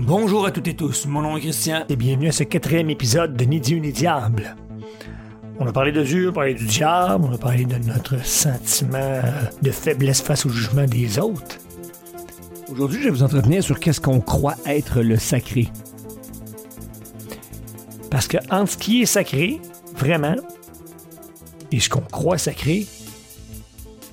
Bonjour à toutes et tous, mon nom est Christian. Et bienvenue à ce quatrième épisode de Ni Dieu ni Diable. On a parlé de Dieu, on a parlé du diable, on a parlé de notre sentiment de faiblesse face au jugement des autres. Aujourd'hui, je vais vous entretenir sur qu'est-ce qu'on croit être le sacré. Parce que entre ce qui est sacré, vraiment, et ce qu'on croit sacré,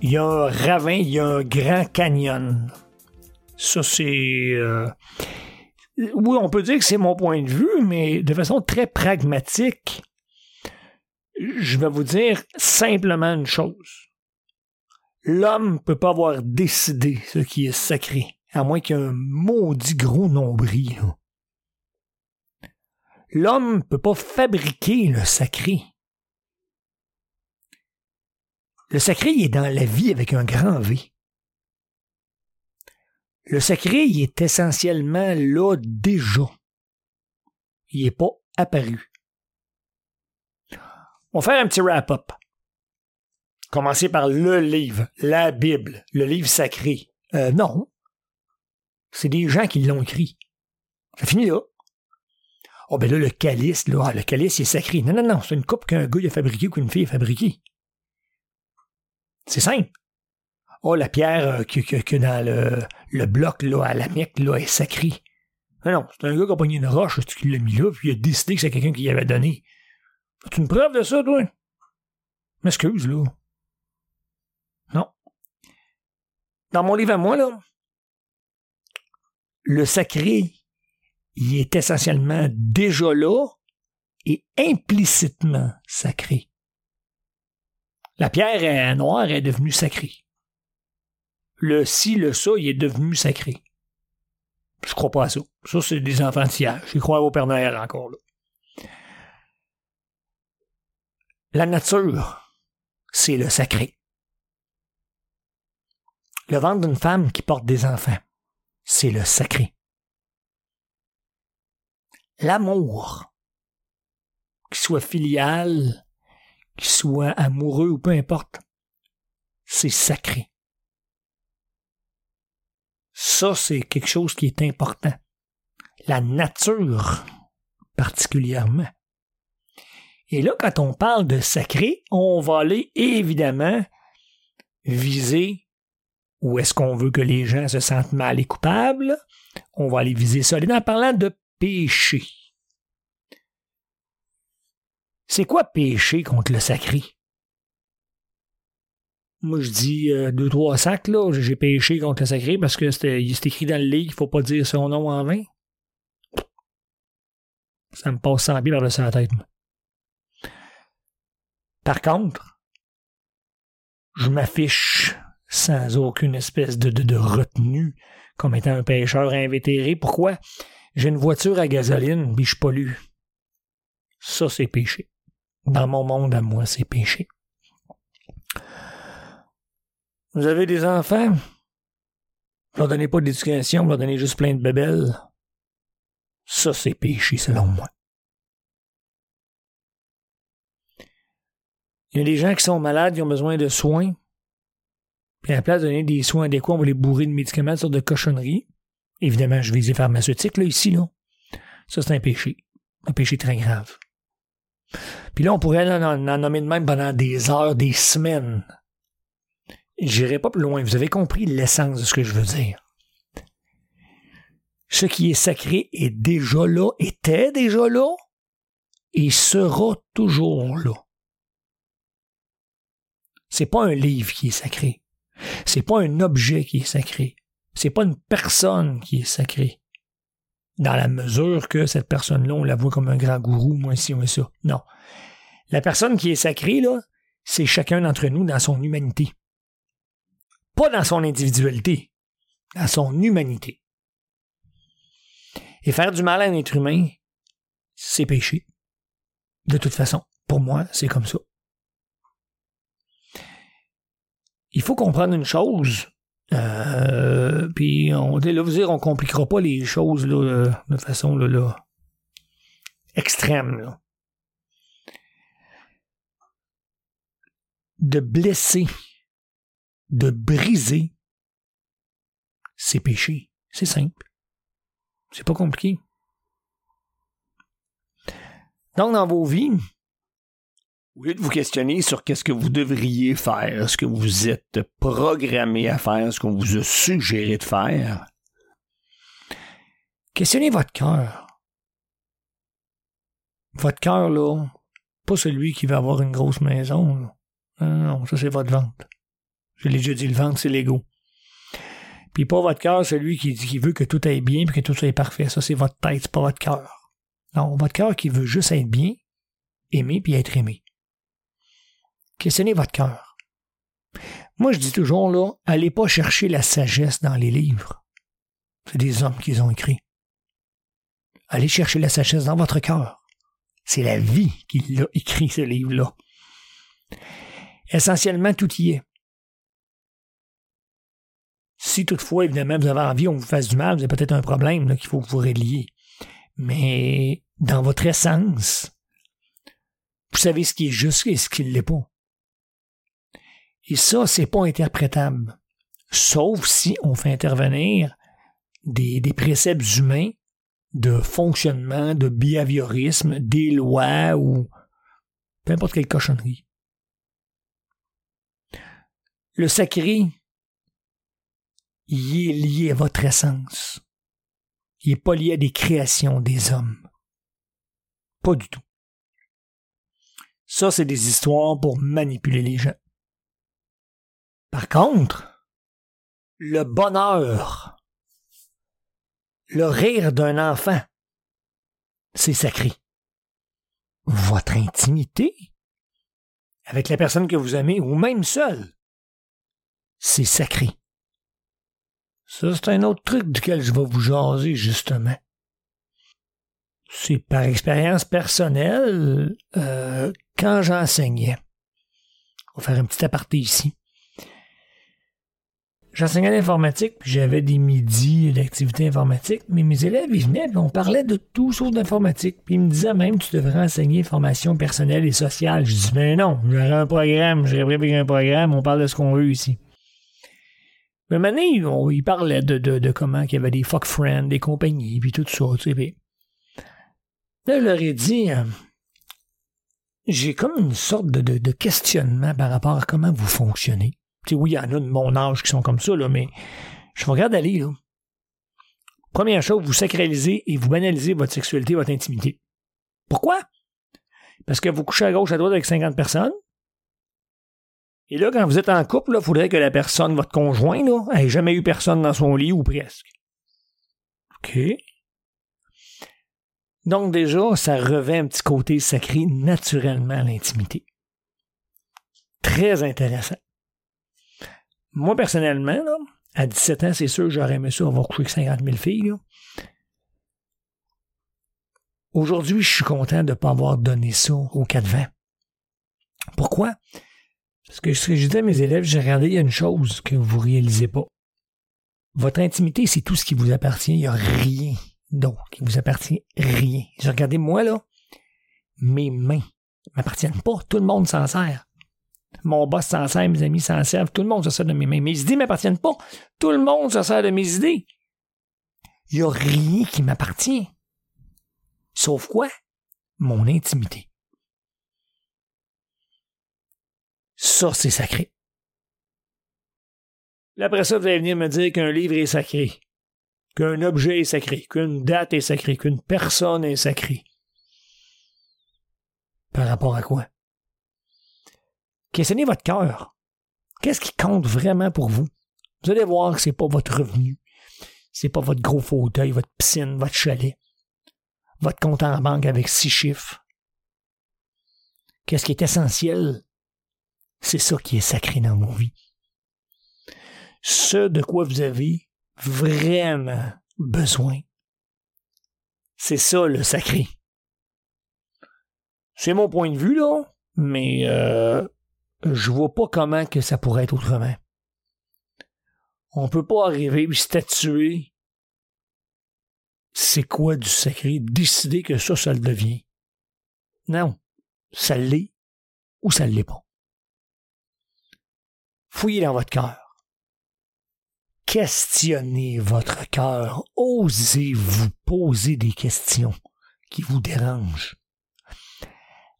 il y a un ravin, il y a un grand canyon. Ça, c'est... euh, oui, on peut dire que c'est mon point de vue, mais de façon très pragmatique, je vais vous dire simplement une chose. L'homme ne peut pas avoir décidé ce qui est sacré, à moins qu'il y ait un maudit gros nombril. L'homme ne peut pas fabriquer le sacré. Le sacré est dans la vie avec un grand V. Le sacré, il est essentiellement là déjà. Il n'est pas apparu. On va faire un petit wrap-up. Commencer par le livre, la Bible, le livre sacré. Euh, non. C'est des gens qui l'ont écrit. Ça finit là. Oh, ben là, le calice, là, ah, le calice, il est sacré. Non, non, non, c'est une coupe qu'un gars a fabriquée ou qu'une fille a fabriquée. C'est simple. Oh, la pierre euh, que, que, dans le, bloc, là, à la Mecque, là, est sacrée. Non, non, c'est un gars qui a pogné une roche, qui l'a mis là, puis il a décidé que c'est quelqu'un qui y avait donné. As-tu une preuve de ça, toi? M'excuse, là. Non. Dans mon livre à moi, là, le sacré, il est essentiellement déjà là et implicitement sacré. La pierre euh, noire est devenue sacrée. Le ci, le ça, il est devenu sacré. Je crois pas à ça. Ça, c'est des enfantillages. Je crois au Père Noël encore là. La nature, c'est le sacré. Le ventre d'une femme qui porte des enfants, c'est le sacré. L'amour, qu'il soit filial, qu'il soit amoureux ou peu importe, c'est sacré. Ça, c'est quelque chose qui est important. La nature, particulièrement. Et là, quand on parle de sacré, on va aller évidemment viser où est-ce qu'on veut que les gens se sentent mal et coupables. On va aller viser ça. En parlant de péché. C'est quoi péché contre le sacré? Moi, je dis euh, deux, trois sacs, là. J'ai péché contre le sacré parce que c'est écrit dans le livre qu'il faut pas dire son nom en vain. Ça me passe sans pied par-dessus la tête. Par contre, je m'affiche sans aucune espèce de retenue comme étant un pêcheur invétéré. Pourquoi? J'ai une voiture à gasoline, puis je pollue. Ça, c'est péché. Dans mon monde à moi, c'est péché. Vous avez des enfants? Vous leur donnez pas d'éducation, vous leur donnez juste plein de bébelles. Ça, c'est péché, selon moi. Il y a des gens qui sont malades, qui ont besoin de soins. Puis à la place de donner des soins adéquats, on va les bourrer de médicaments, de sortes de cochonneries. Évidemment, je vise les pharmaceutiques, là, ici, là. Ça, c'est un péché. Un péché très grave. Puis là, on pourrait en- en nommer de même pendant des heures, des semaines. J'irai pas plus loin. Vous avez compris l'essence de ce que je veux dire. Ce qui est sacré est déjà là, était déjà là, et sera toujours là. C'est pas un livre qui est sacré. C'est pas un objet qui est sacré. C'est pas une personne qui est sacrée. Dans la mesure que cette personne-là, on la voit comme un grand gourou, moi, ci, moi, ça. Non. La personne qui est sacrée, là, c'est chacun d'entre nous dans son humanité. Pas dans son individualité, dans son humanité. Et faire du mal à un être humain, c'est péché. De toute façon, pour moi, c'est comme ça. Il faut comprendre une chose, euh, puis on, là, vous dire, on compliquera pas les choses là, euh, de façon là, extrême. De blesser, de briser, c'est péché. C'est simple. C'est pas compliqué. Donc, dans vos vies, au lieu de vous questionner sur qu'est-ce que vous devriez faire, ce que vous êtes programmé à faire, ce qu'on vous a suggéré de faire, questionnez votre cœur. Votre cœur, là, pas celui qui va avoir une grosse maison. Non, non, ça c'est votre vente. Je l'ai déjà dit, le ventre, c'est l'ego. Puis pas votre cœur, celui qui, qui veut que tout aille bien et que tout soit parfait. Ça, c'est votre tête, c'est pas votre cœur. Non, votre cœur qui veut juste être bien, aimer puis être aimé. Questionnez votre cœur. Moi, je dis toujours, là, allez pas chercher la sagesse dans les livres. C'est des hommes qui ont écrit. Allez chercher la sagesse dans votre cœur. C'est la vie qui l'a écrit, ce livre-là. Essentiellement, tout y est. Si toutefois, évidemment, vous avez envie qu'on vous fasse du mal, vous avez peut-être un problème qu'il faut que vous réliez. Mais dans votre essence, vous savez ce qui est juste et ce qui ne l'est pas. Et ça, c'est pas interprétable. Sauf si on fait intervenir des, des préceptes humains de fonctionnement, de behaviorisme, des lois ou peu importe quelle cochonnerie. Le sacré, il est lié à votre essence. Il n'est pas lié à des créations des hommes. Pas du tout. Ça, c'est des histoires pour manipuler les gens. Par contre, le bonheur, le rire d'un enfant, c'est sacré. Votre intimité avec la personne que vous aimez ou même seul, c'est sacré. Ça, c'est un autre truc duquel je vais vous jaser, justement. C'est par expérience personnelle, euh, quand j'enseignais. On va faire un petit aparté ici. J'enseignais l'informatique, puis j'avais des midis d'activité informatique, mais mes élèves, ils venaient, puis on parlait de tout sauf d'informatique. Puis ils me disaient même, tu devrais enseigner formation personnelle et sociale. Je dis, ben non, j'aurais un programme, j'ai préparé un programme, on parle de ce qu'on veut ici. Mais maintenant, il parlait de, de, de comment il y avait des fuck friends, des compagnies, puis tout ça, tu sais. là, je leur ai dit, euh, j'ai comme une sorte de, de, de, questionnement par rapport à comment vous fonctionnez. Tu sais, oui, il y en a de mon âge qui sont comme ça, là, mais je vous regarde aller, là. Première chose, vous sacralisez et vous banalisez votre sexualité, votre intimité. Pourquoi? Parce que vous couchez à gauche, à droite avec 50 personnes, et là, quand vous êtes en couple, il faudrait que la personne, votre conjoint, là, ait jamais eu personne dans son lit ou presque. OK. Donc déjà, ça revêt un petit côté sacré naturellement l'intimité. Très intéressant. Moi, personnellement, à 17 ans, c'est sûr, j'aurais aimé ça avoir couché avec 50 000 filles. Aujourd'hui, je suis content de ne pas avoir donné ça au 4-20. Pourquoi? Parce que ce que je disais à mes élèves, j'ai regardé, il y a une chose que vous réalisez pas. Votre intimité, c'est tout ce qui vous appartient. Il n'y a rien d'autre qui vous appartient. Rien. J'ai regardé, moi, là, mes mains m'appartiennent pas. Tout le monde s'en sert. Mon boss s'en sert, mes amis s'en servent. Tout le monde se sert de mes mains. Mes idées ne m'appartiennent pas. Tout le monde se sert de mes idées. Il n'y a rien qui m'appartient. Sauf quoi? Mon intimité. Ça, c'est sacré. après ça, vous allez venir me dire qu'un livre est sacré, qu'un objet est sacré, qu'une date est sacrée, qu'une personne est sacrée. Par rapport à quoi? Questionnez votre cœur. Qu'est-ce qui compte vraiment pour vous? Vous allez voir que c'est pas votre revenu. C'est pas votre gros fauteuil, votre piscine, votre chalet. Votre compte en banque avec six chiffres. Qu'est-ce qui est essentiel? C'est ça qui est sacré dans vos vies. Ce de quoi vous avez vraiment besoin. C'est ça le sacré. C'est mon point de vue, là, mais euh, je vois pas comment que ça pourrait être autrement. On peut pas arriver et statuer c'est quoi du sacré, décider que ça, ça le devient. Non, ça l'est ou ça l'est pas. Fouillez dans votre cœur. Questionnez votre cœur. osez vous poser des questions qui vous dérangent.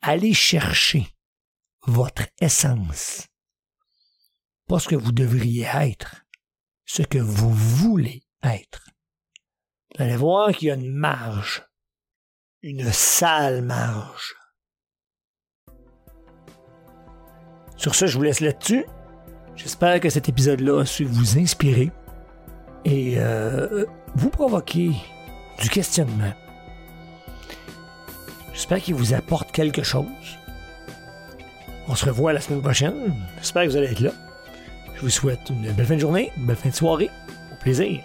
Allez chercher votre essence. Pas ce que vous devriez être, ce que vous voulez être. Vous allez voir qu'il y a une marge, une sale marge. Sur ce, je vous laisse là-dessus. J'espère que cet épisode-là a su vous inspirer et euh, vous provoquer du questionnement. J'espère qu'il vous apporte quelque chose. On se revoit la semaine prochaine. J'espère que vous allez être là. Je vous souhaite une belle fin de journée, une belle fin de soirée. Au plaisir.